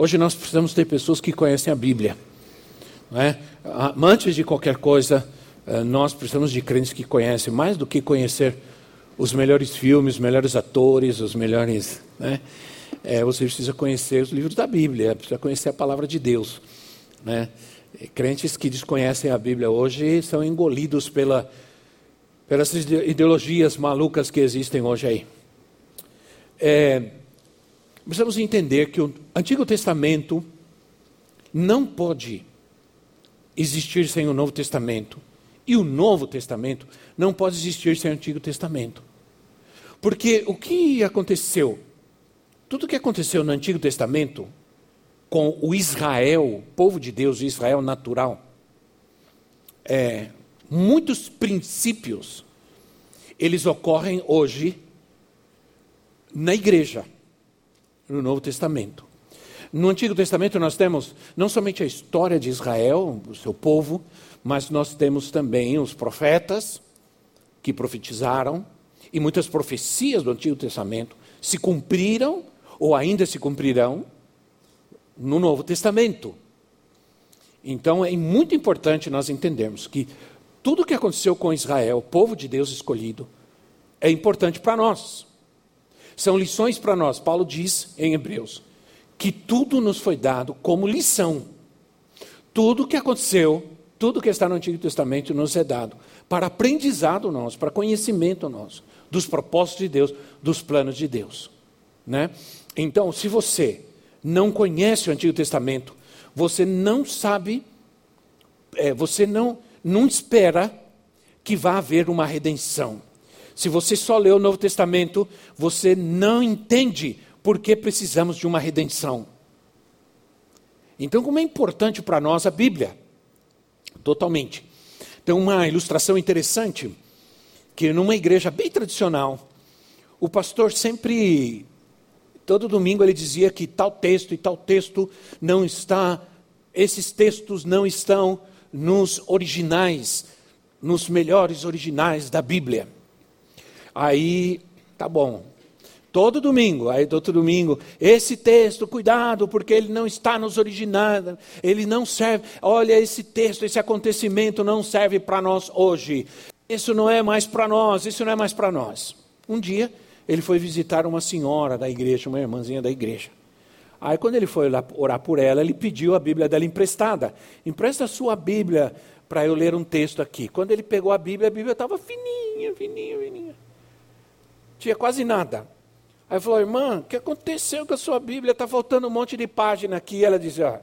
Hoje nós precisamos ter pessoas que conhecem a Bíblia. Não é? Antes de qualquer coisa, eh, nós precisamos de crentes que conhecem, mais do que conhecer os melhores filmes, os melhores atores, os melhores. Né? É, você precisa conhecer os livros da Bíblia, precisa conhecer a palavra de Deus. Né? Crentes que desconhecem a Bíblia hoje são engolidos pela, pelas ideologias malucas que existem hoje aí. É, precisamos entender que o Antigo Testamento não pode existir sem o Novo Testamento. E o Novo Testamento não pode existir sem o Antigo Testamento. Porque o que aconteceu? Tudo o que aconteceu no Antigo Testamento com o Israel, povo de Deus, o Israel natural, é, muitos princípios, eles ocorrem hoje na igreja no Novo Testamento. No Antigo Testamento nós temos não somente a história de Israel, o seu povo, mas nós temos também os profetas que profetizaram, e muitas profecias do Antigo Testamento se cumpriram ou ainda se cumprirão no Novo Testamento. Então é muito importante nós entendermos que tudo o que aconteceu com Israel, povo de Deus escolhido, é importante para nós. São lições para nós. Paulo diz em Hebreus que tudo nos foi dado como lição. Tudo que aconteceu, tudo que está no Antigo Testamento nos é dado para aprendizado nosso, para conhecimento nosso, dos propósitos de Deus, dos planos de Deus. Né? Então, se você não conhece o Antigo Testamento, você não sabe, é, você não, não espera que vá haver uma redenção. Se você só lê o Novo Testamento, você não entende por que precisamos de uma redenção. Então, como é importante para nós a Bíblia? Totalmente. Tem uma ilustração interessante que numa igreja bem tradicional, o pastor sempre, todo domingo, ele dizia que tal texto e tal texto não está, esses textos não estão nos originais, nos melhores originais da Bíblia. Aí, tá bom. Todo domingo, aí todo domingo, esse texto, cuidado, porque ele não está nos originais, ele não serve. Olha, esse texto, esse acontecimento não serve para nós hoje. Isso não é mais para nós, isso não é mais para nós. Um dia, ele foi visitar uma senhora da igreja, uma irmãzinha da igreja. Aí, quando ele foi orar por ela, ele pediu a Bíblia dela emprestada. Empresta a sua Bíblia para eu ler um texto aqui. Quando ele pegou a Bíblia, a Bíblia estava fininha, fininha, fininha tinha quase nada. Aí falou, irmã, o que aconteceu com a sua Bíblia? Está faltando um monte de página aqui. E ela dizia, ah,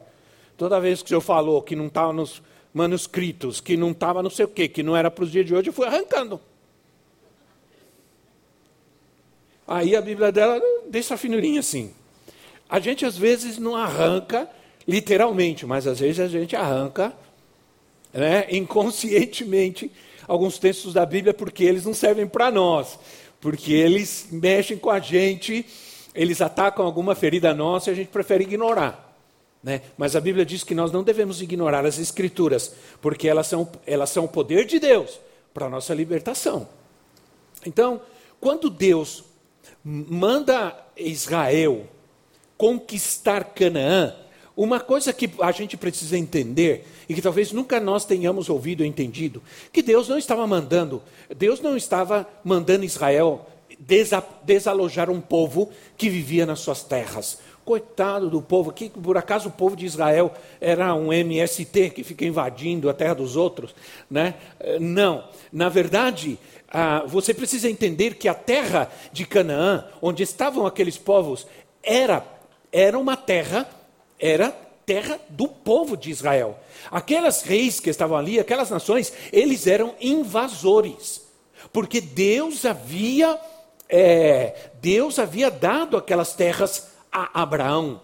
toda vez que o senhor falou que não estava nos manuscritos, que não estava não sei o quê, que não era para os dias de hoje, eu fui arrancando. Aí a Bíblia dela deixa finurinha assim. A gente às vezes não arranca literalmente, mas às vezes a gente arranca né, inconscientemente alguns textos da Bíblia porque eles não servem para nós porque eles mexem com a gente, eles atacam alguma ferida nossa e a gente prefere ignorar. Né? Mas a Bíblia diz que nós não devemos ignorar as Escrituras, porque elas são, elas são o poder de Deus para a nossa libertação. Então, quando Deus manda Israel conquistar Canaã, uma coisa que a gente precisa entender, e que talvez nunca nós tenhamos ouvido ou entendido, que Deus não estava mandando, Deus não estava mandando Israel desalojar um povo que vivia nas suas terras. Coitado do povo, que por acaso o povo de Israel era um MST que fica invadindo a terra dos outros? Né? Não, na verdade, você precisa entender que a terra de Canaã, onde estavam aqueles povos, era, era uma terra era terra do povo de Israel. Aquelas reis que estavam ali, aquelas nações, eles eram invasores, porque Deus havia é, Deus havia dado aquelas terras a Abraão.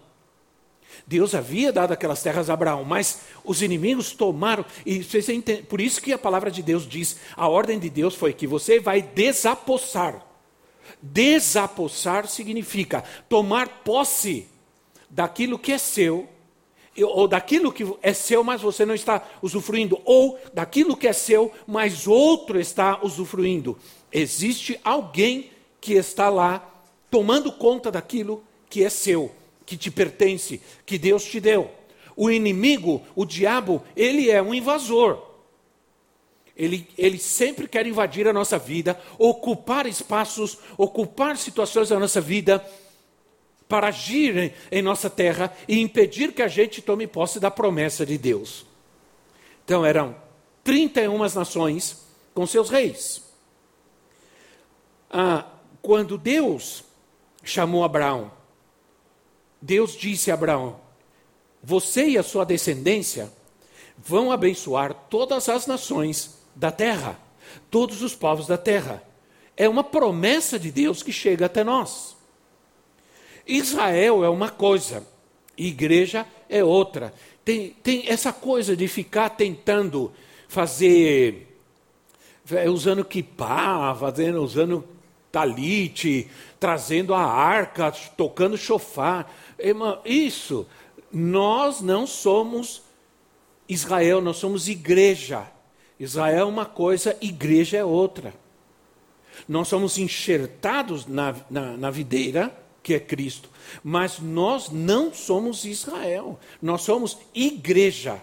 Deus havia dado aquelas terras a Abraão, mas os inimigos tomaram, e por isso que a palavra de Deus diz: a ordem de Deus foi que você vai desapossar. Desapossar significa tomar posse daquilo que é seu, ou daquilo que é seu, mas você não está usufruindo, ou daquilo que é seu, mas outro está usufruindo. Existe alguém que está lá tomando conta daquilo que é seu que te pertence, que Deus te deu. O inimigo, o diabo, ele é um invasor. Ele, ele sempre quer invadir a nossa vida, ocupar espaços, ocupar situações da nossa vida, para agir em, nossa terra e impedir que a gente tome posse da promessa de Deus. Então eram 31 nações com seus reis. Ah, quando Deus chamou Abraão Deus disse a Abraão: Você e a sua descendência vão abençoar todas as nações da terra, todos os povos da terra. É uma promessa de Deus que chega até nós. Israel é uma coisa, igreja é outra. Tem, tem essa coisa de ficar tentando fazer, é, usando kipá, fazendo, usando talite, trazendo a arca, tocando chofar. Isso, nós não somos Israel, nós somos igreja. Israel é uma coisa, igreja é outra. Nós somos enxertados na, na, na videira, que é Cristo, mas nós não somos Israel, nós somos igreja.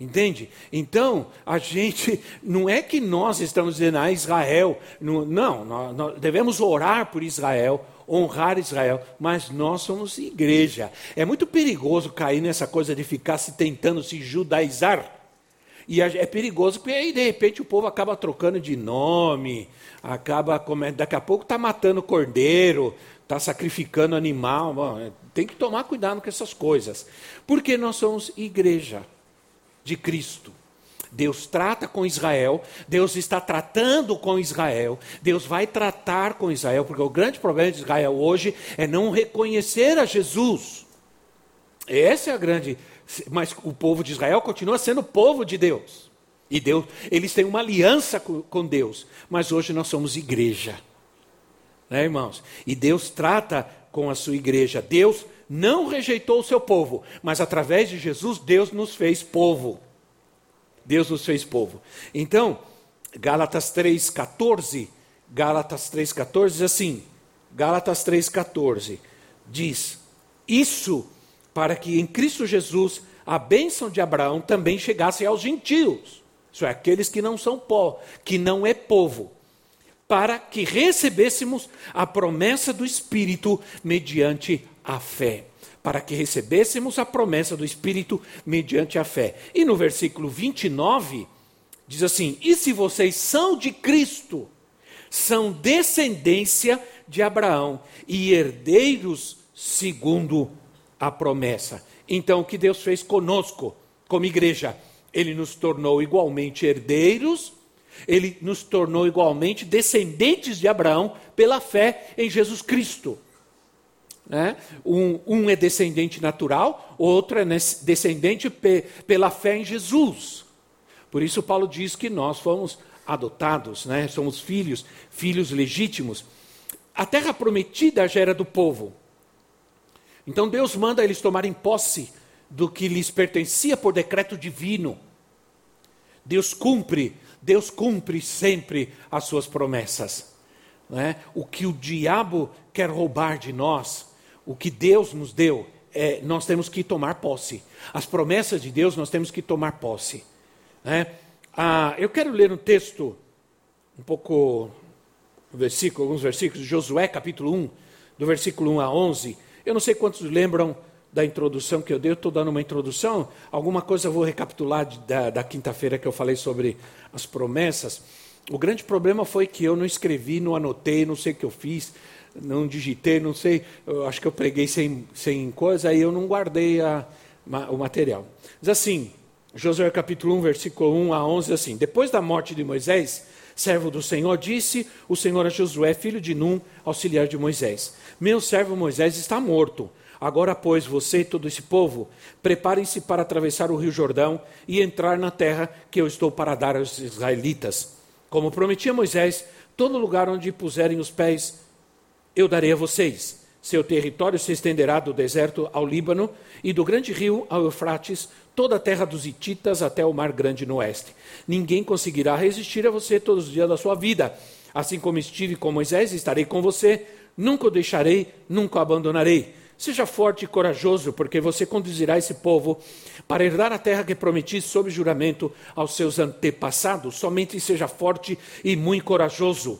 Entende? Então, a gente, não é que nós estamos dizendo, ah, Israel, não, não nós, nós devemos orar por Israel, honrar Israel, mas nós somos igreja. É muito perigoso cair nessa coisa de ficar se tentando se judaizar. E é perigoso porque aí, de repente, o povo acaba trocando de nome, acaba, daqui a pouco está matando cordeiro, está sacrificando animal. Bom, é, tem que tomar cuidado com essas coisas. Porque nós somos igreja de Cristo. Deus trata com Israel, Deus está tratando com Israel, Deus vai tratar com Israel, porque o grande problema de Israel hoje é não reconhecer a Jesus. Essa é a grande. Mas o povo de Israel continua sendo povo de Deus. E Deus, eles têm uma aliança com Deus, mas hoje nós somos igreja. Né, irmãos? E Deus trata com a sua igreja. Deus não rejeitou o seu povo, mas através de Jesus, Deus nos fez povo. Deus nos fez povo. Então, Gálatas 3,14, Gálatas 3,14 diz assim, Gálatas 3,14 diz, isso para que em Cristo Jesus a bênção de Abraão também chegasse aos gentios, isso é, aqueles que não são pó, que não é povo, para que recebêssemos a promessa do Espírito mediante a fé. Para que recebêssemos a promessa do Espírito mediante a fé. E no versículo 29, diz assim: E se vocês são de Cristo, são descendência de Abraão e herdeiros segundo a promessa. Então, o que Deus fez conosco, como igreja? Ele nos tornou igualmente herdeiros, ele nos tornou igualmente descendentes de Abraão pela fé em Jesus Cristo. Né? Um, um, é descendente natural, outro é descendente pe, pela fé em Jesus. Por isso, Paulo diz que nós fomos adotados, né? somos filhos, filhos legítimos. A terra prometida já era do povo. Então, Deus manda eles tomarem posse do que lhes pertencia por decreto divino. Deus cumpre, Deus cumpre sempre as suas promessas. Né? O que o diabo quer roubar de nós, o que Deus nos deu, é, nós temos que tomar posse. As promessas de Deus nós temos que tomar posse. Né? Ah, eu quero ler um texto, um pouco, um versículo, alguns versículos, de Josué capítulo 1, do versículo 1 a 11. Eu não sei quantos lembram da introdução que eu dei, eu estou dando uma introdução, alguma coisa eu vou recapitular de, da, da quinta-feira que eu falei sobre as promessas. O grande problema foi que eu não escrevi, não anotei, não sei o que eu fiz não digitei, não sei, acho que eu preguei sem, sem coisa, aí eu não guardei a, o material. Diz assim, Josué capítulo 1, versículo 1 a 11, assim, depois da morte de Moisés, servo do Senhor, disse o Senhor a Josué, filho de Num, auxiliar de Moisés, meu servo Moisés está morto, Agora, pois, você e todo esse povo, preparem-se para atravessar o rio Jordão e entrar na terra que eu estou para dar aos israelitas. Como prometi a Moisés, todo lugar onde puserem os pés, eu darei a vocês. Seu território se estenderá do deserto ao Líbano e do grande rio ao Eufrates, toda a terra dos Hititas até o mar grande no oeste. Ninguém conseguirá resistir a você todos os dias da sua vida. Assim como estive com Moisés, estarei com você. Nunca o deixarei, nunca o abandonarei. Seja forte e corajoso, porque você conduzirá esse povo para herdar a terra que prometi sob juramento aos seus antepassados. Somente seja forte e muito corajoso.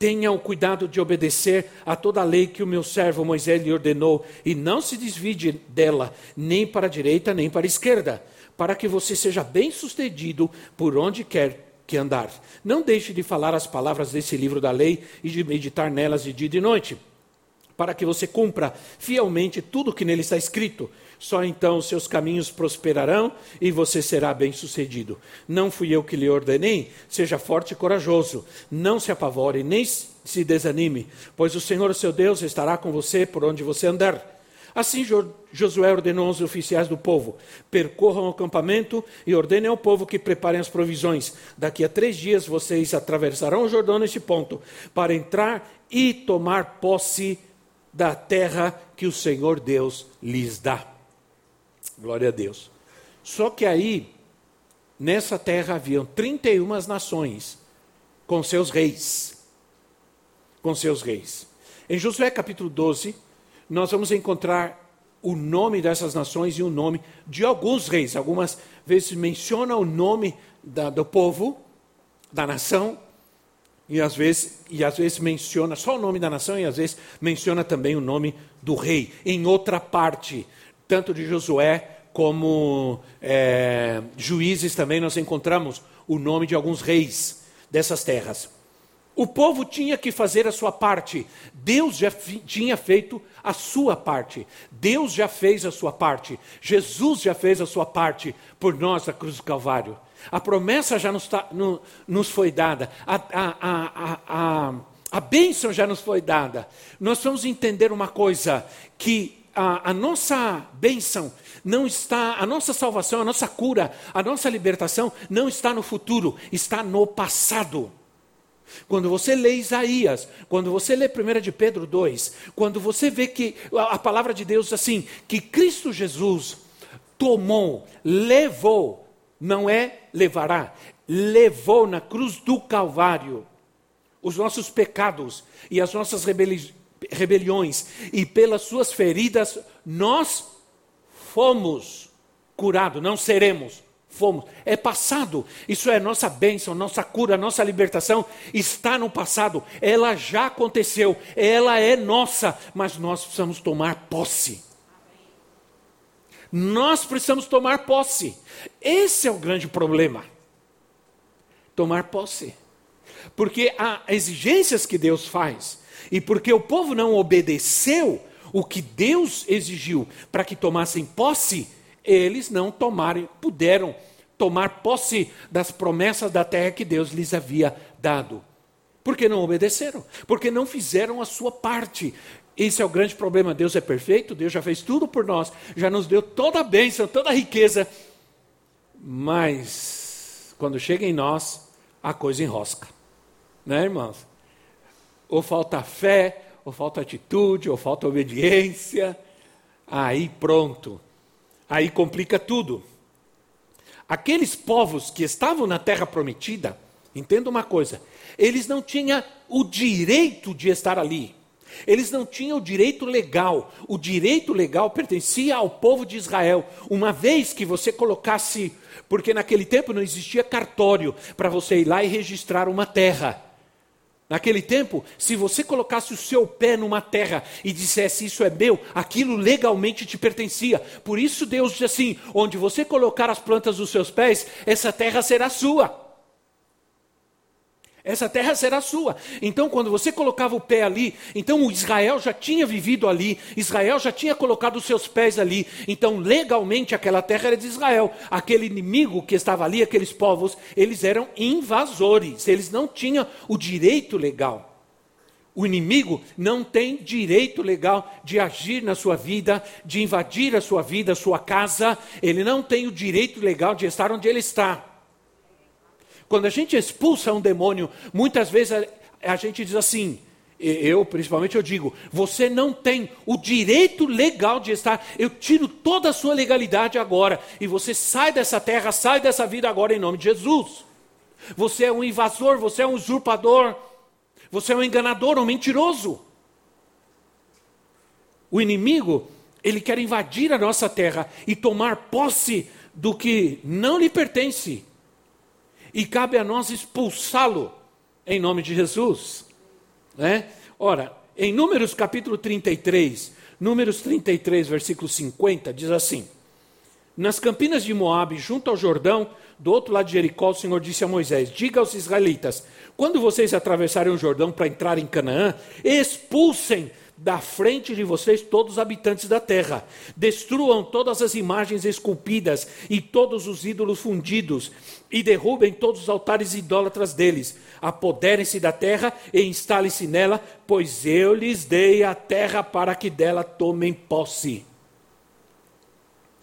Tenha o cuidado de obedecer a toda a lei que o meu servo Moisés lhe ordenou, e não se desvie dela, nem para a direita, nem para a esquerda, para que você seja bem sucedido por onde quer que andar. Não deixe de falar as palavras desse livro da lei e de meditar nelas de dia e de noite para que você cumpra fielmente tudo que nele está escrito. Só então os seus caminhos prosperarão e você será bem-sucedido. Não fui eu que lhe ordenei? Seja forte e corajoso. Não se apavore, nem se desanime, pois o Senhor, seu Deus, estará com você por onde você andar. Assim Josué ordenou aos oficiais do povo: percorram o acampamento e ordenem ao povo que preparem as provisões. Daqui a três dias vocês atravessarão o Jordão neste ponto, para entrar e tomar posse da terra que o Senhor Deus lhes dá. Glória a Deus. Só que aí, nessa terra haviam 31 nações com seus reis. Com seus reis. Em Josué capítulo 12, nós vamos encontrar o nome dessas nações e o nome de alguns reis. Algumas vezes menciona o nome da, do povo, da nação, e às vezes e às vezes menciona só o nome da nação e às vezes menciona também o nome do rei. Em outra parte, tanto de Josué como é, juízes também nós encontramos o nome de alguns reis dessas terras. O povo tinha que fazer a sua parte. Deus já tinha feito a sua parte. Deus já fez a sua parte. Jesus já fez a sua parte por nós na cruz do Calvário. A promessa já nos, tá, no, nos foi dada, a, a, a, a, a bênção já nos foi dada. Nós vamos entender uma coisa: que a, a nossa bênção não está, a nossa salvação, a nossa cura, a nossa libertação não está no futuro, está no passado. Quando você lê Isaías, quando você lê 1 de Pedro 2, quando você vê que a palavra de Deus assim, que Cristo Jesus tomou, levou não é levará, levou na cruz do Calvário os nossos pecados e as nossas rebeliões, e pelas suas feridas nós fomos curados, não seremos, fomos. É passado, isso é nossa bênção, nossa cura, nossa libertação está no passado, ela já aconteceu, ela é nossa, mas nós precisamos tomar posse. Nós precisamos tomar posse. Esse é o grande problema. Tomar posse. Porque há exigências que Deus faz, e porque o povo não obedeceu o que Deus exigiu para que tomassem posse, eles não tomaram, puderam tomar posse das promessas da terra que Deus lhes havia dado. Porque não obedeceram, porque não fizeram a sua parte. Esse é o grande problema. Deus é perfeito, Deus já fez tudo por nós, já nos deu toda a bênção, toda a riqueza. Mas, quando chega em nós, a coisa enrosca. Né, irmãos? Ou falta fé, ou falta atitude, ou falta obediência. Aí pronto. Aí complica tudo. Aqueles povos que estavam na terra prometida, entenda uma coisa, eles não tinham o direito de estar ali. Eles não tinham o direito legal. O direito legal pertencia ao povo de Israel. Uma vez que você colocasse, porque naquele tempo não existia cartório para você ir lá e registrar uma terra. Naquele tempo, se você colocasse o seu pé numa terra e dissesse isso é meu, aquilo legalmente te pertencia. Por isso Deus diz assim: onde você colocar as plantas dos seus pés, essa terra será sua. Essa terra será sua. Então, quando você colocava o pé ali, então o Israel já tinha vivido ali, Israel já tinha colocado os seus pés ali. Então, legalmente, aquela terra era de Israel. Aquele inimigo que estava ali, aqueles povos, eles eram invasores, eles não tinham o direito legal. O inimigo não tem direito legal de agir na sua vida, de invadir a sua vida, a sua casa. Ele não tem o direito legal de estar onde ele está. Quando a gente expulsa um demônio, muitas vezes a, a gente diz assim: eu principalmente eu digo, você não tem o direito legal de estar, eu tiro toda a sua legalidade agora, e você sai dessa terra, sai dessa vida agora em nome de Jesus. Você é um invasor, você é um usurpador. Você é um enganador, um mentiroso. O inimigo, ele quer invadir a nossa terra e tomar posse do que não lhe pertence. E cabe a nós expulsá-lo em nome de Jesus. Né? Ora, em Números capítulo 33, Números 33, versículo 50, diz assim: Nas campinas de Moabe, junto ao Jordão, do outro lado de Jericó, o Senhor disse a Moisés: Diga aos israelitas: quando vocês atravessarem o Jordão para entrar em Canaã, expulsem da frente de vocês todos os habitantes da terra. Destruam todas as imagens esculpidas e todos os ídolos fundidos, e derrubem todos os altares idólatras deles. Apoderem-se da terra e instalem-se nela, pois eu lhes dei a terra para que dela tomem posse.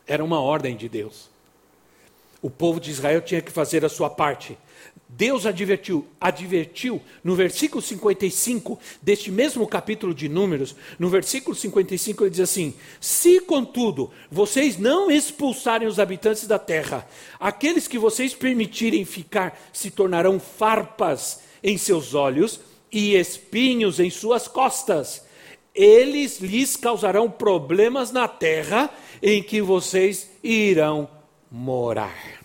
Era uma ordem de Deus. O povo de Israel tinha que fazer a sua parte. Deus advertiu, advertiu no versículo 55 deste mesmo capítulo de Números, no versículo 55 ele diz assim: Se contudo vocês não expulsarem os habitantes da terra, aqueles que vocês permitirem ficar se tornarão farpas em seus olhos e espinhos em suas costas. Eles lhes causarão problemas na terra em que vocês irão morar.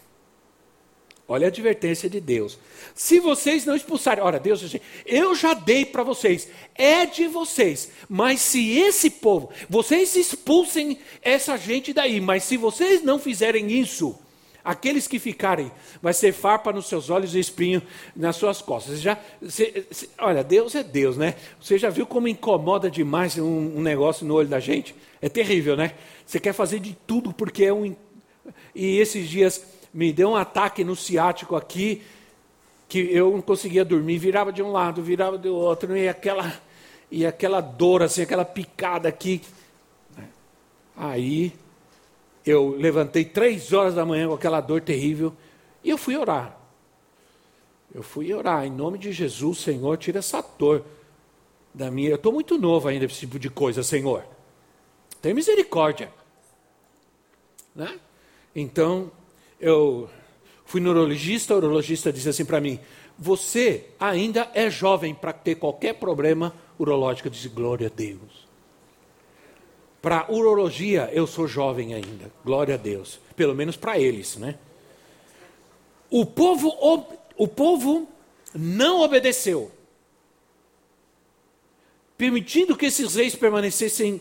Olha a advertência de Deus. Se vocês não expulsarem, ora, Deus diz assim, eu já dei para vocês, é de vocês, mas se esse povo, vocês expulsem essa gente daí, mas se vocês não fizerem isso, aqueles que ficarem, vai ser farpa nos seus olhos e espinho nas suas costas. Já, você, você, olha, Deus é Deus, né? Você já viu como incomoda demais um, um negócio no olho da gente? É terrível, né? Você quer fazer de tudo porque é um. E esses dias me deu um ataque no ciático aqui, que eu não conseguia dormir, virava de um lado, virava do outro, e aquela, e aquela dor, assim, aquela picada aqui. Aí eu levantei três horas da manhã com aquela dor terrível e eu fui orar. Eu fui orar, em nome de Jesus, Senhor, tira essa dor da minha. Eu estou muito novo ainda esse tipo de coisa, Senhor. Tem misericórdia. Né? Então, eu fui neurologista, o urologista disse assim para mim: Você ainda é jovem para ter qualquer problema urológico. Eu disse: Glória a Deus. Para urologia, eu sou jovem ainda. Glória a Deus. Pelo menos para eles, né? O povo, o povo não obedeceu, permitindo que esses reis permanecessem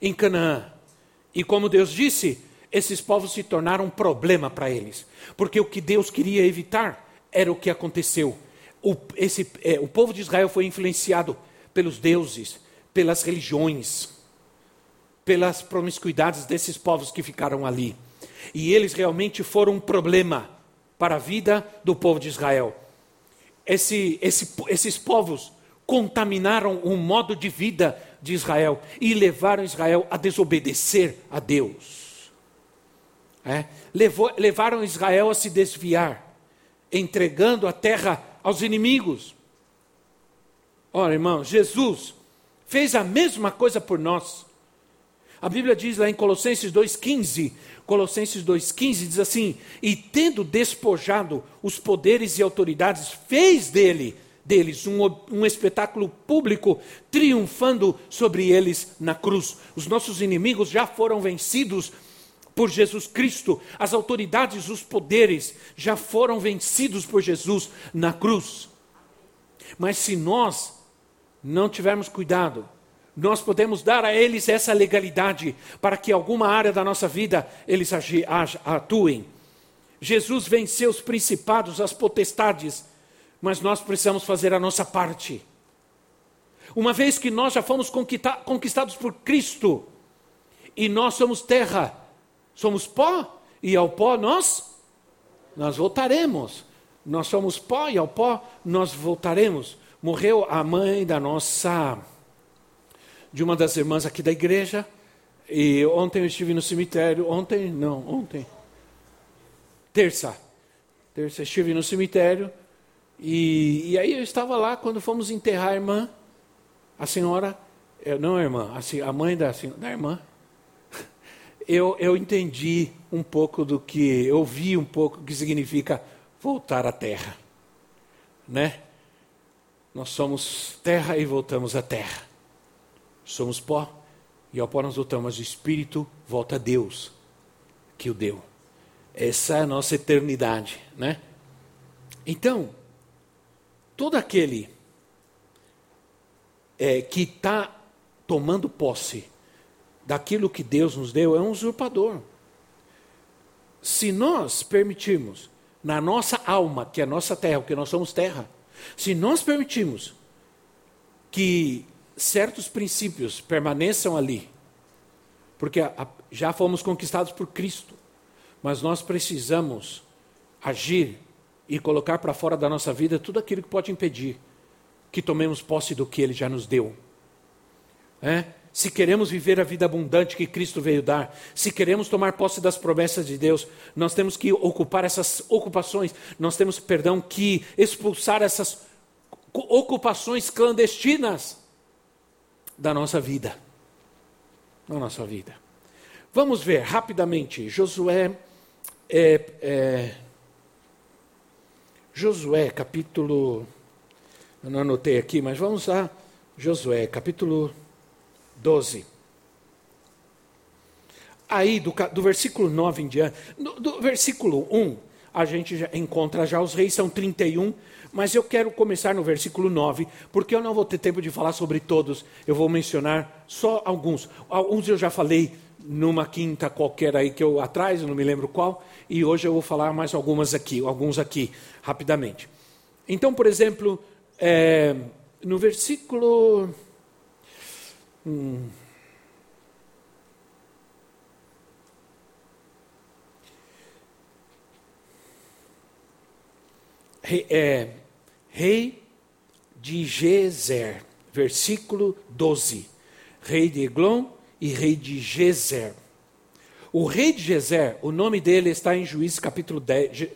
em Canaã. E como Deus disse, esses povos se tornaram um problema para eles. Porque o que Deus queria evitar era o que aconteceu. O, esse, é, o povo de Israel foi influenciado pelos deuses, pelas religiões, pelas promiscuidades desses povos que ficaram ali. E eles realmente foram um problema para a vida do povo de Israel. Esse, esse, esses povos contaminaram o modo de vida de Israel e levaram Israel a desobedecer a Deus. É, levou, levaram Israel a se desviar, entregando a terra aos inimigos. Ora, irmão, Jesus fez a mesma coisa por nós. A Bíblia diz lá em Colossenses 2,15, Colossenses 2,15 diz assim: E tendo despojado os poderes e autoridades, fez dele, deles um, um espetáculo público, triunfando sobre eles na cruz. Os nossos inimigos já foram vencidos por Jesus Cristo. As autoridades, os poderes já foram vencidos por Jesus na cruz. Mas se nós não tivermos cuidado, nós podemos dar a eles essa legalidade para que alguma área da nossa vida eles atuem. Jesus venceu os principados, as potestades, mas nós precisamos fazer a nossa parte. Uma vez que nós já fomos conquistados por Cristo e nós somos terra, Somos pó e ao pó nós nós voltaremos. Nós somos pó e ao pó nós voltaremos. Morreu a mãe da nossa, de uma das irmãs aqui da igreja. E ontem eu estive no cemitério. Ontem, não, ontem. Terça. Terça estive no cemitério. E, e aí eu estava lá quando fomos enterrar a irmã. A senhora, eh, não a irmã, a, a mãe da, da irmã. Eu, eu entendi um pouco do que, eu vi um pouco o que significa voltar à terra. Né? Nós somos terra e voltamos à terra. Somos pó e ao pó nós voltamos. O Espírito volta a Deus que o deu. Essa é a nossa eternidade, né? Então, todo aquele é, que está tomando posse daquilo que Deus nos deu é um usurpador. Se nós permitirmos na nossa alma, que é a nossa terra, porque nós somos terra, se nós permitirmos que certos princípios permaneçam ali, porque já fomos conquistados por Cristo, mas nós precisamos agir e colocar para fora da nossa vida tudo aquilo que pode impedir que tomemos posse do que Ele já nos deu. É? Se queremos viver a vida abundante que Cristo veio dar, se queremos tomar posse das promessas de Deus, nós temos que ocupar essas ocupações, nós temos, perdão, que expulsar essas ocupações clandestinas da nossa vida. Da nossa vida. Vamos ver rapidamente, Josué, é, é, Josué capítulo, eu não anotei aqui, mas vamos lá, Josué capítulo 12. Aí, do, do versículo 9 em diante, do, do versículo 1, a gente já encontra já os reis, são 31, mas eu quero começar no versículo 9, porque eu não vou ter tempo de falar sobre todos, eu vou mencionar só alguns. Alguns eu já falei numa quinta qualquer aí que eu atrás, eu não me lembro qual, e hoje eu vou falar mais algumas aqui, alguns aqui, rapidamente. Então, por exemplo, é, no versículo Hum. Rei, é, rei de Gezer, versículo 12. Rei de Eglon e rei de Gezer. O rei de Gezer, o nome dele está em Juízes capítulo 10,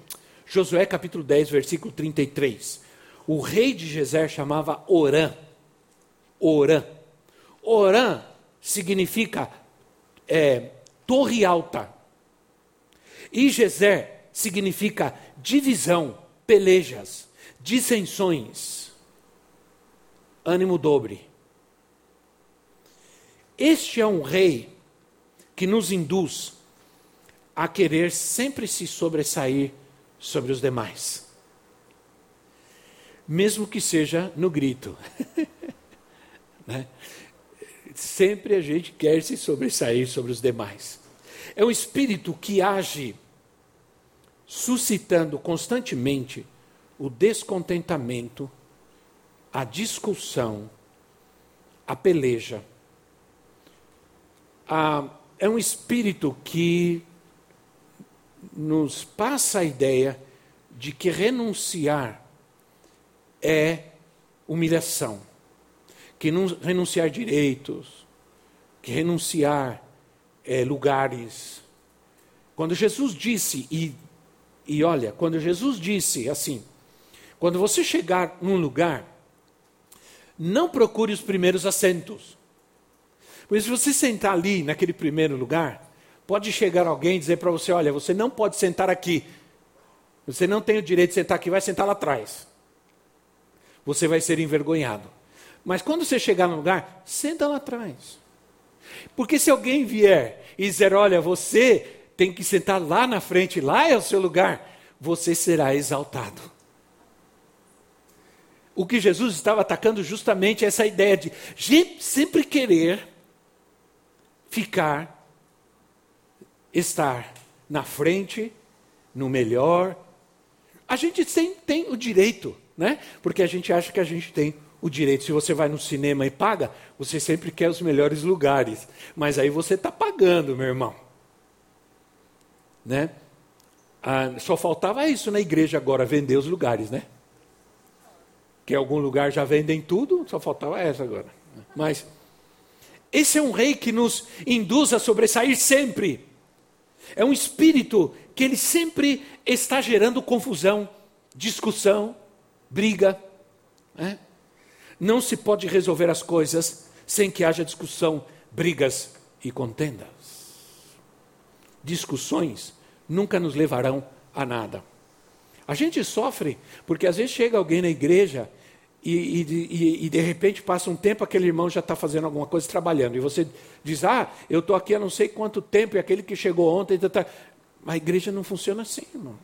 Josué capítulo 10, versículo 33. O rei de Gezer chamava Orã. Orã. Orã significa é, torre alta. E Gezer significa divisão, pelejas, dissensões, ânimo dobre. Este é um rei que nos induz a querer sempre se sobressair sobre os demais, mesmo que seja no grito. né? Sempre a gente quer se sobressair sobre os demais. É um espírito que age suscitando constantemente o descontentamento, a discussão, a peleja. Ah, é um espírito que nos passa a ideia de que renunciar é humilhação que renunciar direitos, que renunciar é, lugares. Quando Jesus disse, e, e olha, quando Jesus disse assim, quando você chegar num lugar, não procure os primeiros assentos. Porque se você sentar ali, naquele primeiro lugar, pode chegar alguém e dizer para você: olha, você não pode sentar aqui. Você não tem o direito de sentar aqui, vai sentar lá atrás. Você vai ser envergonhado. Mas quando você chegar no lugar, senta lá atrás. Porque se alguém vier e dizer, olha, você tem que sentar lá na frente, lá é o seu lugar, você será exaltado. O que Jesus estava atacando justamente é essa ideia de sempre querer ficar, estar na frente, no melhor. A gente tem, tem o direito, né? Porque a gente acha que a gente tem o direito. Se você vai no cinema e paga, você sempre quer os melhores lugares. Mas aí você está pagando, meu irmão. Né? Ah, só faltava isso na igreja agora, vender os lugares, né? porque em algum lugar já vendem tudo, só faltava essa agora. Mas esse é um rei que nos induz a sobressair sempre. É um espírito que ele sempre está gerando confusão, discussão, briga. Né? Não se pode resolver as coisas sem que haja discussão, brigas e contendas. Discussões nunca nos levarão a nada. A gente sofre porque às vezes chega alguém na igreja e, e, e, de repente passa um tempo, aquele irmão já está fazendo alguma coisa, trabalhando. E você diz, ah, eu estou aqui há não sei quanto tempo, e aquele que chegou ontem. Tá, tá. A igreja não funciona assim, irmão.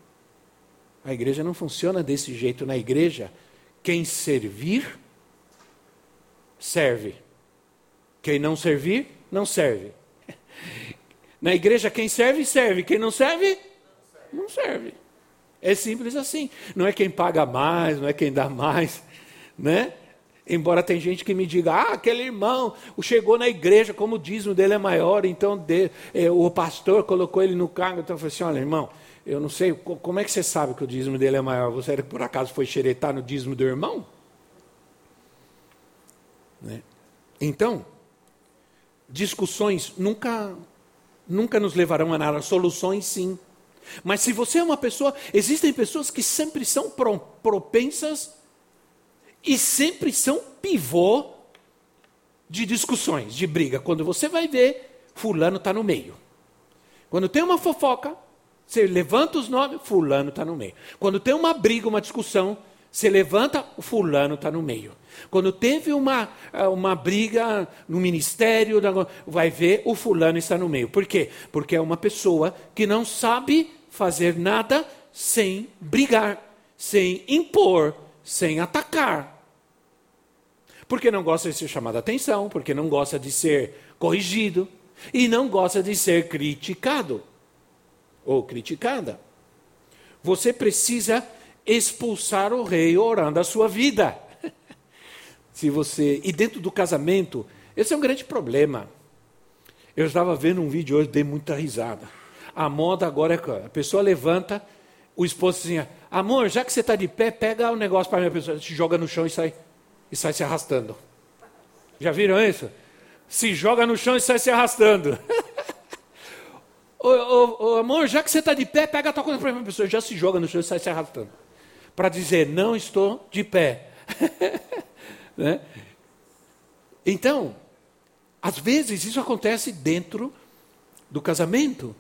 A igreja não funciona desse jeito. Na igreja, quem servir, serve. Quem não servir, não serve. Na igreja, quem serve, serve. Quem não serve, não serve. É simples assim. Não é quem paga mais, não é quem dá mais né? Embora tem gente que me diga, ah, aquele irmão chegou na igreja, como o dízimo dele é maior, então de, é, o pastor colocou ele no cargo. Então eu falei assim: olha, irmão, eu não sei, como é que você sabe que o dízimo dele é maior? Você por acaso foi xeretar no dízimo do irmão? Né? Então, discussões nunca, nunca nos levarão a nada, soluções sim. Mas se você é uma pessoa, existem pessoas que sempre são propensas e sempre são pivô de discussões, de briga. Quando você vai ver, fulano está no meio. Quando tem uma fofoca, você levanta os nomes, fulano está no meio. Quando tem uma briga, uma discussão, você levanta, o fulano está no meio. Quando teve uma, eh, uma briga no ministério, vai ver, o fulano está no meio. Por quê? Porque é uma pessoa que não sabe fazer nada sem brigar, sem impor, sem atacar porque não gosta de ser chamado a atenção, porque não gosta de ser corrigido e não gosta de ser criticado ou criticada. Você precisa expulsar o rei orando a sua vida. Se você e dentro do casamento, esse é um grande problema. Eu estava vendo um vídeo hoje, dei muita risada. A moda agora é a pessoa levanta, o esposo assim, amor, já que você está de pé, pega o negócio para minha pessoa, se joga no chão e sai e sai se arrastando. Já viram isso? Se joga no chão e sai se arrastando. ô, ô, ô, amor, já que você está de pé, pega a tua coisa para a pessoa, já se joga no chão e sai se arrastando. Para dizer, não estou de pé. né? Então, às vezes isso acontece dentro do casamento.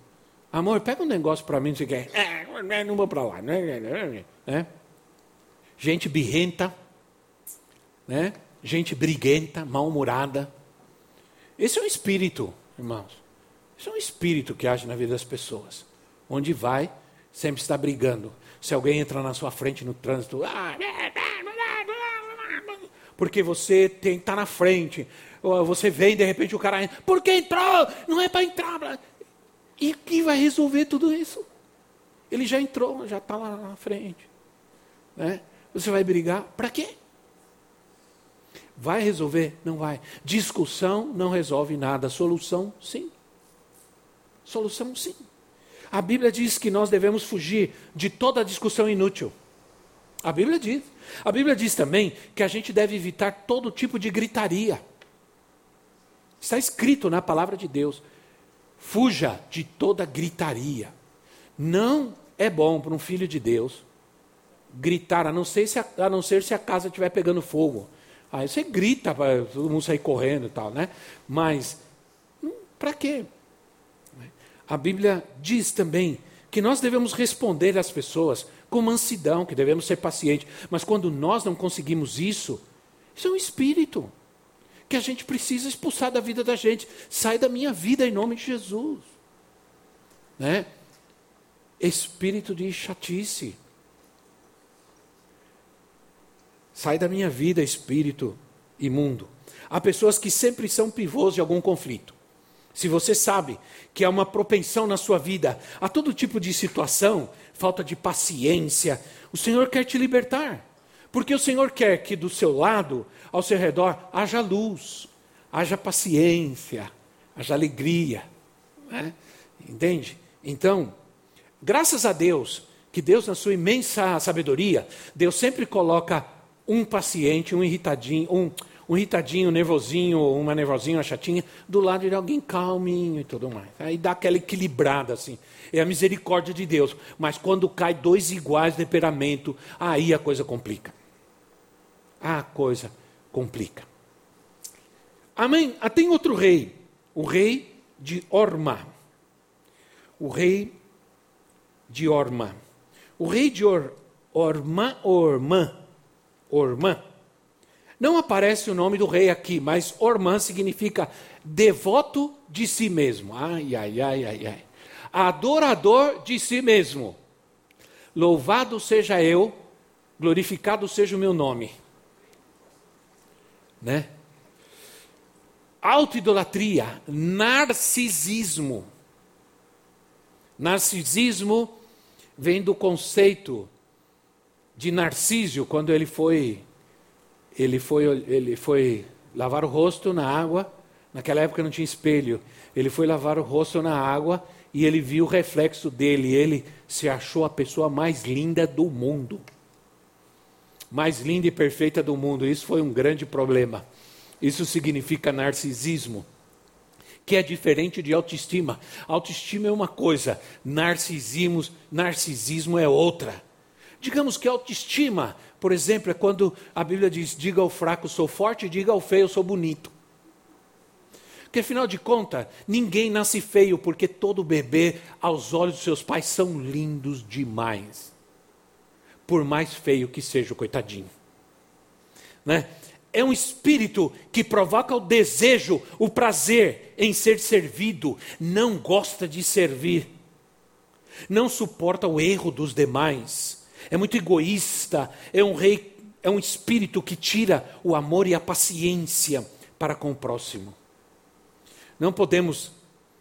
Amor, pega um negócio para mim, você quer. É, não vou para lá. Né? Gente birrenta né? gente briguenta, mal-humorada. Esse é um espírito, irmãos. Esse é um espírito que age na vida das pessoas. Onde vai, sempre está brigando. Se alguém entra na sua frente no trânsito, ah, porque você está na frente. Você vem de repente o cara entra, por que entrou? Não é para entrar. E quem vai resolver tudo isso? Ele já entrou, já está lá na frente. Né? Você vai brigar, para quê? Vai resolver? Não vai. Discussão não resolve nada. Solução, sim. Solução, sim. A Bíblia diz que nós devemos fugir de toda discussão inútil. A Bíblia diz. A Bíblia diz também que a gente deve evitar todo tipo de gritaria. Está escrito na palavra de Deus. Fuja de toda gritaria. Não é bom para um filho de Deus gritar, a não ser se a, a, não ser se a casa estiver pegando fogo. Aí você grita para todo mundo sair correndo e tal, né? Mas, hum, para quê? A Bíblia diz também que nós devemos responder às pessoas com mansidão, que devemos ser pacientes. Mas quando nós não conseguimos isso, isso é um espírito que a gente precisa expulsar da vida da gente. Sai da minha vida em nome de Jesus. Né? Espírito de chatice. Sai da minha vida, espírito imundo. Há pessoas que sempre são pivôs de algum conflito. Se você sabe que há uma propensão na sua vida a todo tipo de situação, falta de paciência, o Senhor quer te libertar. Porque o Senhor quer que do seu lado, ao seu redor, haja luz, haja paciência, haja alegria. Né? Entende? Então, graças a Deus, que Deus, na sua imensa sabedoria, Deus sempre coloca um paciente, um irritadinho, um, um irritadinho, um nervosinho, uma nervosinha, uma chatinha, do lado de alguém calminho e tudo mais. Aí dá aquela equilibrada assim. É a misericórdia de Deus. Mas quando cai dois iguais de temperamento, aí a coisa complica. A coisa complica. Amém? Ah, tem outro rei, o rei de Orma. O rei de Orma. O rei de Or, Orma, Ormã, Ormã, não aparece o nome do rei aqui, mas Ormã significa devoto de si mesmo. Ai, ai, ai, ai, ai. Adorador de si mesmo. Louvado seja eu, glorificado seja o meu nome. Né? Autoidolatria, narcisismo. Narcisismo vem do conceito de Narcísio, quando ele foi ele foi, ele foi lavar o rosto na água. Naquela época não tinha espelho. Ele foi lavar o rosto na água e ele viu o reflexo dele. Ele se achou a pessoa mais linda do mundo. Mais linda e perfeita do mundo. Isso foi um grande problema. Isso significa narcisismo, que é diferente de autoestima. Autoestima é uma coisa, narcisismo, narcisismo é outra. Digamos que autoestima por exemplo, é quando a Bíblia diz: diga ao fraco sou forte, diga ao feio sou bonito. Porque afinal de contas, ninguém nasce feio, porque todo bebê, aos olhos dos seus pais, são lindos demais. Por mais feio que seja o coitadinho. Né? É um espírito que provoca o desejo, o prazer em ser servido, não gosta de servir, não suporta o erro dos demais é muito egoísta, é um rei, é um espírito que tira o amor e a paciência para com o próximo. Não podemos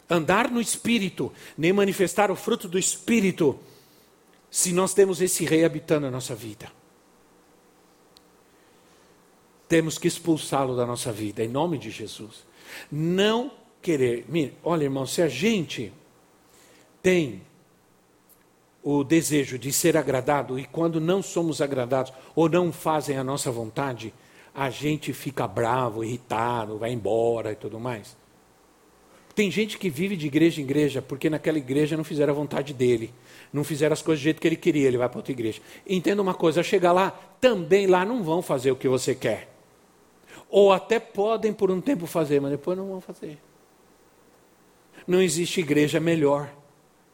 andar no espírito, nem manifestar o fruto do espírito, se nós temos esse rei habitando a nossa vida. Temos que expulsá-lo da nossa vida, em nome de Jesus. Não querer. Olha, irmão, se a gente tem o desejo de ser agradado e quando não somos agradados ou não fazem a nossa vontade, a gente fica bravo, irritado, vai embora e tudo mais. Tem gente que vive de igreja em igreja porque naquela igreja não fizeram a vontade dele, não fizeram as coisas do jeito que ele queria, ele vai para outra igreja. Entenda uma coisa, chegar lá, também lá não vão fazer o que você quer. Ou até podem por um tempo fazer, mas depois não vão fazer. Não existe igreja melhor.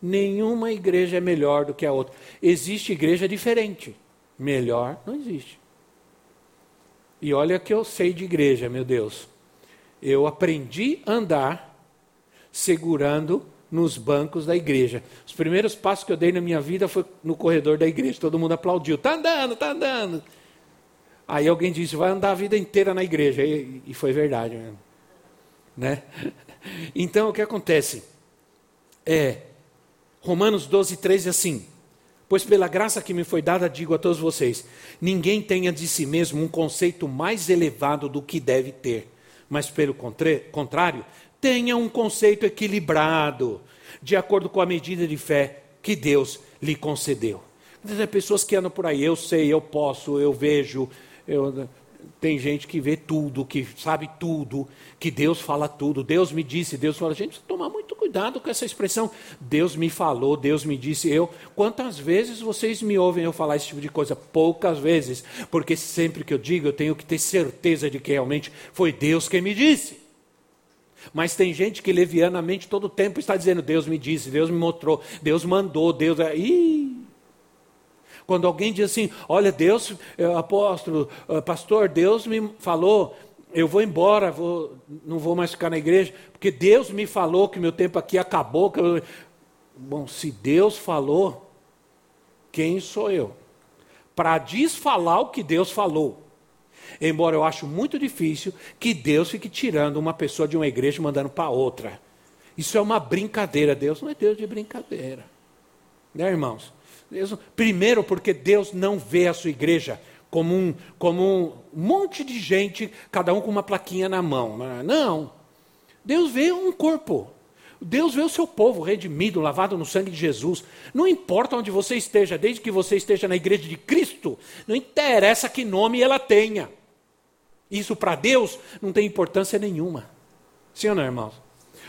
Nenhuma igreja é melhor do que a outra. Existe igreja diferente. Melhor não existe. E olha que eu sei de igreja, meu Deus. Eu aprendi a andar segurando nos bancos da igreja. Os primeiros passos que eu dei na minha vida foi no corredor da igreja. Todo mundo aplaudiu. Tá andando, tá andando. Aí alguém disse, vai andar a vida inteira na igreja. E, e foi verdade mesmo. Né? Então o que acontece? É, Romanos 12, 13 assim: Pois pela graça que me foi dada, digo a todos vocês: ninguém tenha de si mesmo um conceito mais elevado do que deve ter, mas pelo contrário, tenha um conceito equilibrado, de acordo com a medida de fé que Deus lhe concedeu. Tem pessoas que andam por aí, eu sei, eu posso, eu vejo, eu, tem gente que vê tudo, que sabe tudo, que Deus fala tudo. Deus me disse, Deus fala. Gente, tomar muito cuidado com essa expressão. Deus me falou, Deus me disse. Eu, quantas vezes vocês me ouvem eu falar esse tipo de coisa? Poucas vezes, porque sempre que eu digo, eu tenho que ter certeza de que realmente foi Deus quem me disse. Mas tem gente que levianamente todo o tempo está dizendo: Deus me disse, Deus me mostrou, Deus mandou, Deus. É, ih, quando alguém diz assim: Olha, Deus, eh, apóstolo, eh, pastor, Deus me falou, eu vou embora, vou, não vou mais ficar na igreja, porque Deus me falou que meu tempo aqui acabou. Eu... Bom, se Deus falou, quem sou eu? Para desfalar o que Deus falou. Embora eu acho muito difícil que Deus fique tirando uma pessoa de uma igreja e mandando para outra. Isso é uma brincadeira. Deus não é Deus de brincadeira. Né, irmãos? Primeiro, porque Deus não vê a sua igreja como um, como um monte de gente, cada um com uma plaquinha na mão. Não. Deus vê um corpo. Deus vê o seu povo redimido, lavado no sangue de Jesus. Não importa onde você esteja, desde que você esteja na igreja de Cristo, não interessa que nome ela tenha. Isso para Deus não tem importância nenhuma. Sim ou não, irmãos?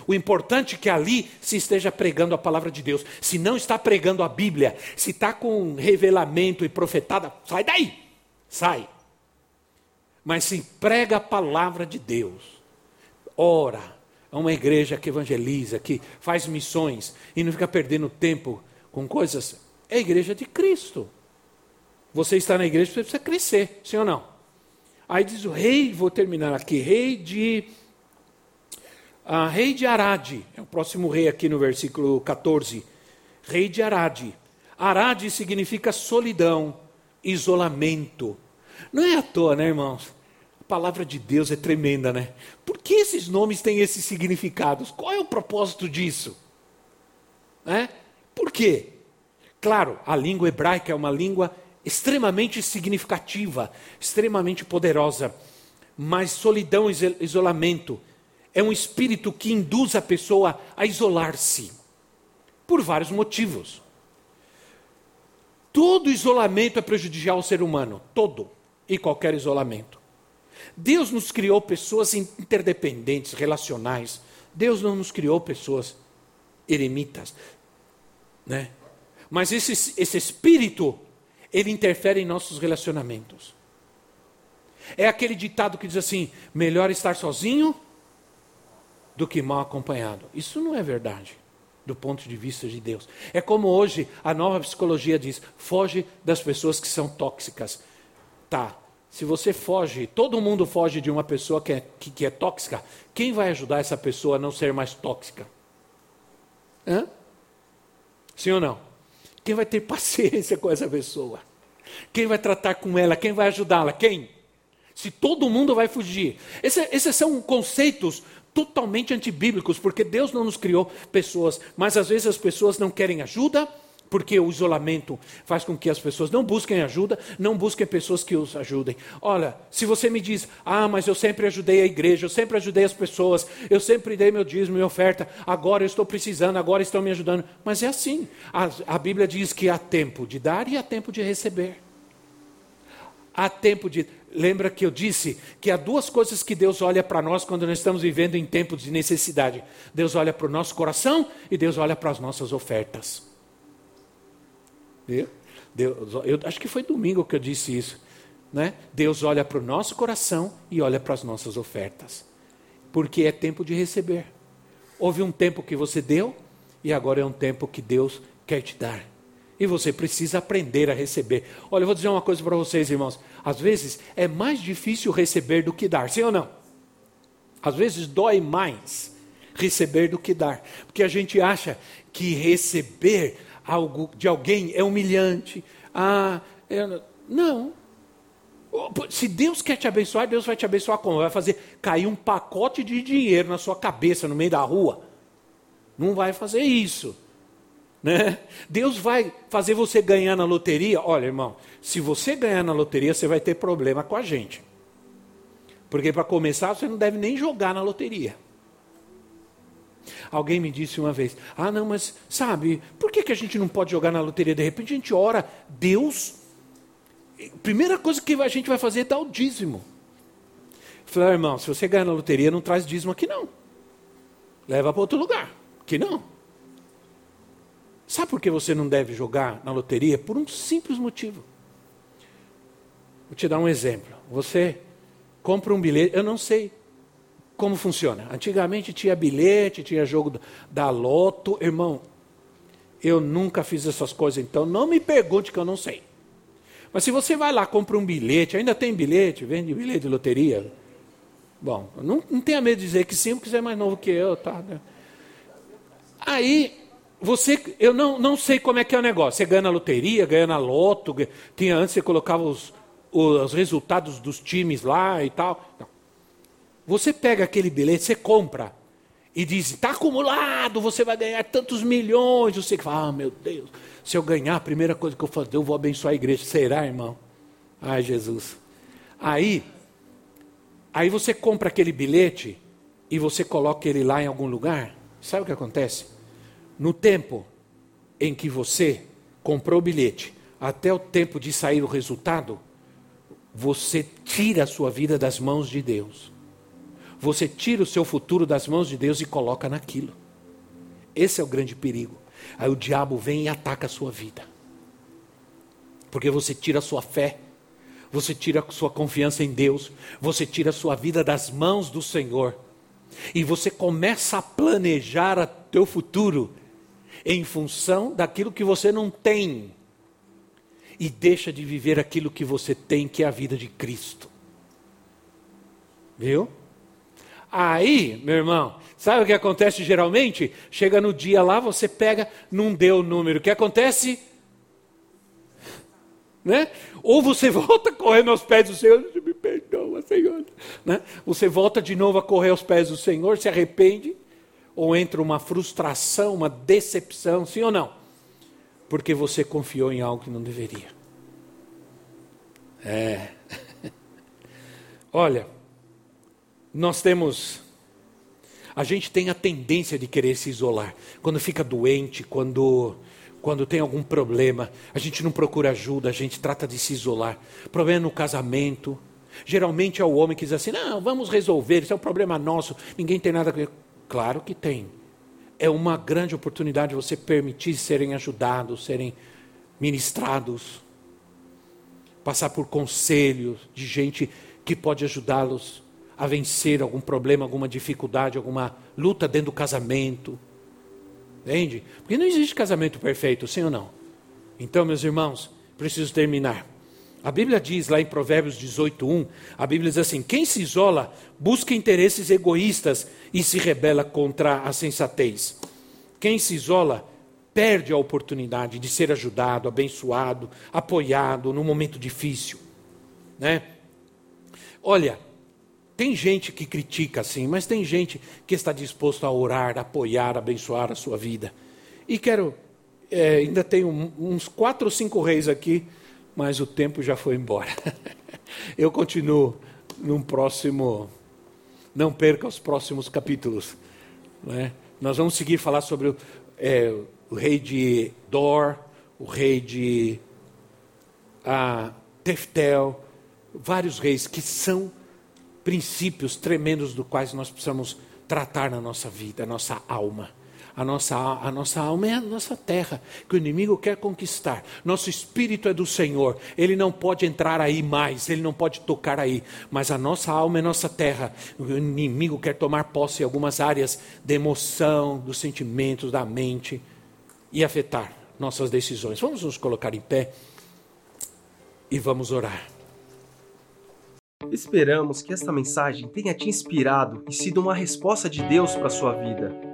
O importante é que ali se esteja pregando a palavra de Deus. Se não está pregando a Bíblia, se está com revelamento e profetada, sai daí. Sai. Mas se prega a palavra de Deus, ora, a uma igreja que evangeliza, que faz missões e não fica perdendo tempo com coisas, é a igreja de Cristo. Você está na igreja, você precisa crescer, sim ou não? Aí diz o rei, vou terminar aqui, rei de. Rei de Arade, é o próximo rei aqui no versículo 14. Rei de Arade. Arade significa solidão, isolamento. Não é à toa, né, irmãos? A palavra de Deus é tremenda, né? Por que esses nomes têm esses significados? Qual é o propósito disso? É? Por quê? Claro, a língua hebraica é uma língua extremamente significativa, extremamente poderosa, mas solidão e isolamento é um espírito que induz a pessoa a isolar-se por vários motivos. Todo isolamento é prejudicial ao ser humano, todo e qualquer isolamento. Deus nos criou pessoas interdependentes, relacionais. Deus não nos criou pessoas eremitas. Né? Mas esse, esse espírito, ele interfere em nossos relacionamentos. É aquele ditado que diz assim: melhor estar sozinho do que mal acompanhado. Isso não é verdade, do ponto de vista de Deus. É como hoje a nova psicologia diz: foge das pessoas que são tóxicas. Tá, se você foge, todo mundo foge de uma pessoa que é, que, que é tóxica, quem vai ajudar essa pessoa a não ser mais tóxica? Hã? Sim ou não? Quem vai ter paciência com essa pessoa? Quem vai tratar com ela? Quem vai ajudá-la? Quem? Se todo mundo vai fugir. Esse, esses são conceitos totalmente antibíblicos, porque Deus não nos criou pessoas, mas às vezes as pessoas não querem ajuda, porque o isolamento faz com que as pessoas não busquem ajuda, não busquem pessoas que os ajudem. Olha, se você me diz, ah, mas eu sempre ajudei a igreja, eu sempre ajudei as pessoas, eu sempre dei meu dízimo e oferta, agora eu estou precisando, agora estão me ajudando. Mas é assim. A, a Bíblia diz que há tempo de dar e há tempo de receber. Há tempo de. Lembra que eu disse que há duas coisas que Deus olha para nós quando nós estamos vivendo em tempos de necessidade: Deus olha para o nosso coração e Deus olha para as nossas ofertas. Deus, eu acho que foi domingo que eu disse isso. Né? Deus olha para o nosso coração e olha para as nossas ofertas. Porque é tempo de receber. Houve um tempo que você deu e agora é um tempo que Deus quer te dar. E você precisa aprender a receber. Olha, eu vou dizer uma coisa para vocês, irmãos. Às vezes é mais difícil receber do que dar, sim ou não? Às vezes dói mais receber do que dar. Porque a gente acha que receber algo de alguém é humilhante. Ah, é, não. Se Deus quer te abençoar, Deus vai te abençoar como? Vai fazer cair um pacote de dinheiro na sua cabeça no meio da rua? Não vai fazer isso. Né? Deus vai fazer você ganhar na loteria. Olha, irmão, se você ganhar na loteria, você vai ter problema com a gente. Porque para começar, você não deve nem jogar na loteria. Alguém me disse uma vez: Ah, não, mas sabe, por que, que a gente não pode jogar na loteria? De repente a gente ora, Deus. Primeira coisa que a gente vai fazer é dar o dízimo. Eu falei, ah, irmão, se você ganhar na loteria, não traz dízimo aqui não. Leva para outro lugar. Aqui não. Sabe por que você não deve jogar na loteria? Por um simples motivo. Vou te dar um exemplo. Você compra um bilhete, eu não sei como funciona? Antigamente tinha bilhete, tinha jogo da loto. Irmão, eu nunca fiz essas coisas, então não me pergunte que eu não sei. Mas se você vai lá, compra um bilhete, ainda tem bilhete, vende bilhete de loteria. Bom, não, não tenha medo de dizer que sim, porque você é mais novo que eu, tá? Né? Aí, você, eu não, não sei como é que é o negócio. Você ganha na loteria, ganha na loto, tinha antes você colocava os, os resultados dos times lá e tal. Não. Você pega aquele bilhete, você compra e diz: está acumulado, você vai ganhar tantos milhões. Você fala: ah, meu Deus, se eu ganhar, a primeira coisa que eu fazer, eu vou abençoar a igreja. Será, irmão? Ai, Jesus. Aí, aí você compra aquele bilhete e você coloca ele lá em algum lugar. sabe o que acontece? No tempo em que você comprou o bilhete, até o tempo de sair o resultado, você tira a sua vida das mãos de Deus. Você tira o seu futuro das mãos de Deus e coloca naquilo. Esse é o grande perigo. Aí o diabo vem e ataca a sua vida. Porque você tira a sua fé, você tira a sua confiança em Deus, você tira a sua vida das mãos do Senhor. E você começa a planejar o teu futuro em função daquilo que você não tem. E deixa de viver aquilo que você tem, que é a vida de Cristo. Viu? Aí, meu irmão, sabe o que acontece geralmente? Chega no dia lá, você pega, não deu o número. O que acontece? Né? Ou você volta correndo aos pés do Senhor, me perdoa, Senhor. Né? Você volta de novo a correr aos pés do Senhor, se arrepende, ou entra uma frustração, uma decepção, sim ou não? Porque você confiou em algo que não deveria. É. Olha, nós temos. A gente tem a tendência de querer se isolar. Quando fica doente, quando, quando tem algum problema, a gente não procura ajuda, a gente trata de se isolar. Problema no casamento. Geralmente é o homem que diz assim: não, vamos resolver, isso é um problema nosso, ninguém tem nada a ver. Claro que tem. É uma grande oportunidade você permitir serem ajudados, serem ministrados, passar por conselhos de gente que pode ajudá-los a vencer algum problema, alguma dificuldade, alguma luta dentro do casamento. Entende? Porque não existe casamento perfeito, sim ou não? Então, meus irmãos, preciso terminar. A Bíblia diz lá em Provérbios 18:1, a Bíblia diz assim: quem se isola busca interesses egoístas e se rebela contra a sensatez. Quem se isola perde a oportunidade de ser ajudado, abençoado, apoiado num momento difícil, né? Olha, tem gente que critica assim, mas tem gente que está disposto a orar, apoiar, abençoar a sua vida. E quero, é, ainda tenho uns quatro ou cinco reis aqui, mas o tempo já foi embora. Eu continuo num próximo. Não perca os próximos capítulos. Né? Nós vamos seguir falar sobre o, é, o rei de Dor, o rei de ah, Teftel, vários reis que são princípios tremendos do quais nós precisamos tratar na nossa vida, a nossa alma. A nossa, a nossa alma é a nossa terra, que o inimigo quer conquistar. Nosso espírito é do Senhor, ele não pode entrar aí mais, ele não pode tocar aí. Mas a nossa alma é nossa terra. O inimigo quer tomar posse em algumas áreas de emoção, dos sentimentos, da mente e afetar nossas decisões. Vamos nos colocar em pé e vamos orar. Esperamos que esta mensagem tenha te inspirado e sido uma resposta de Deus para a sua vida.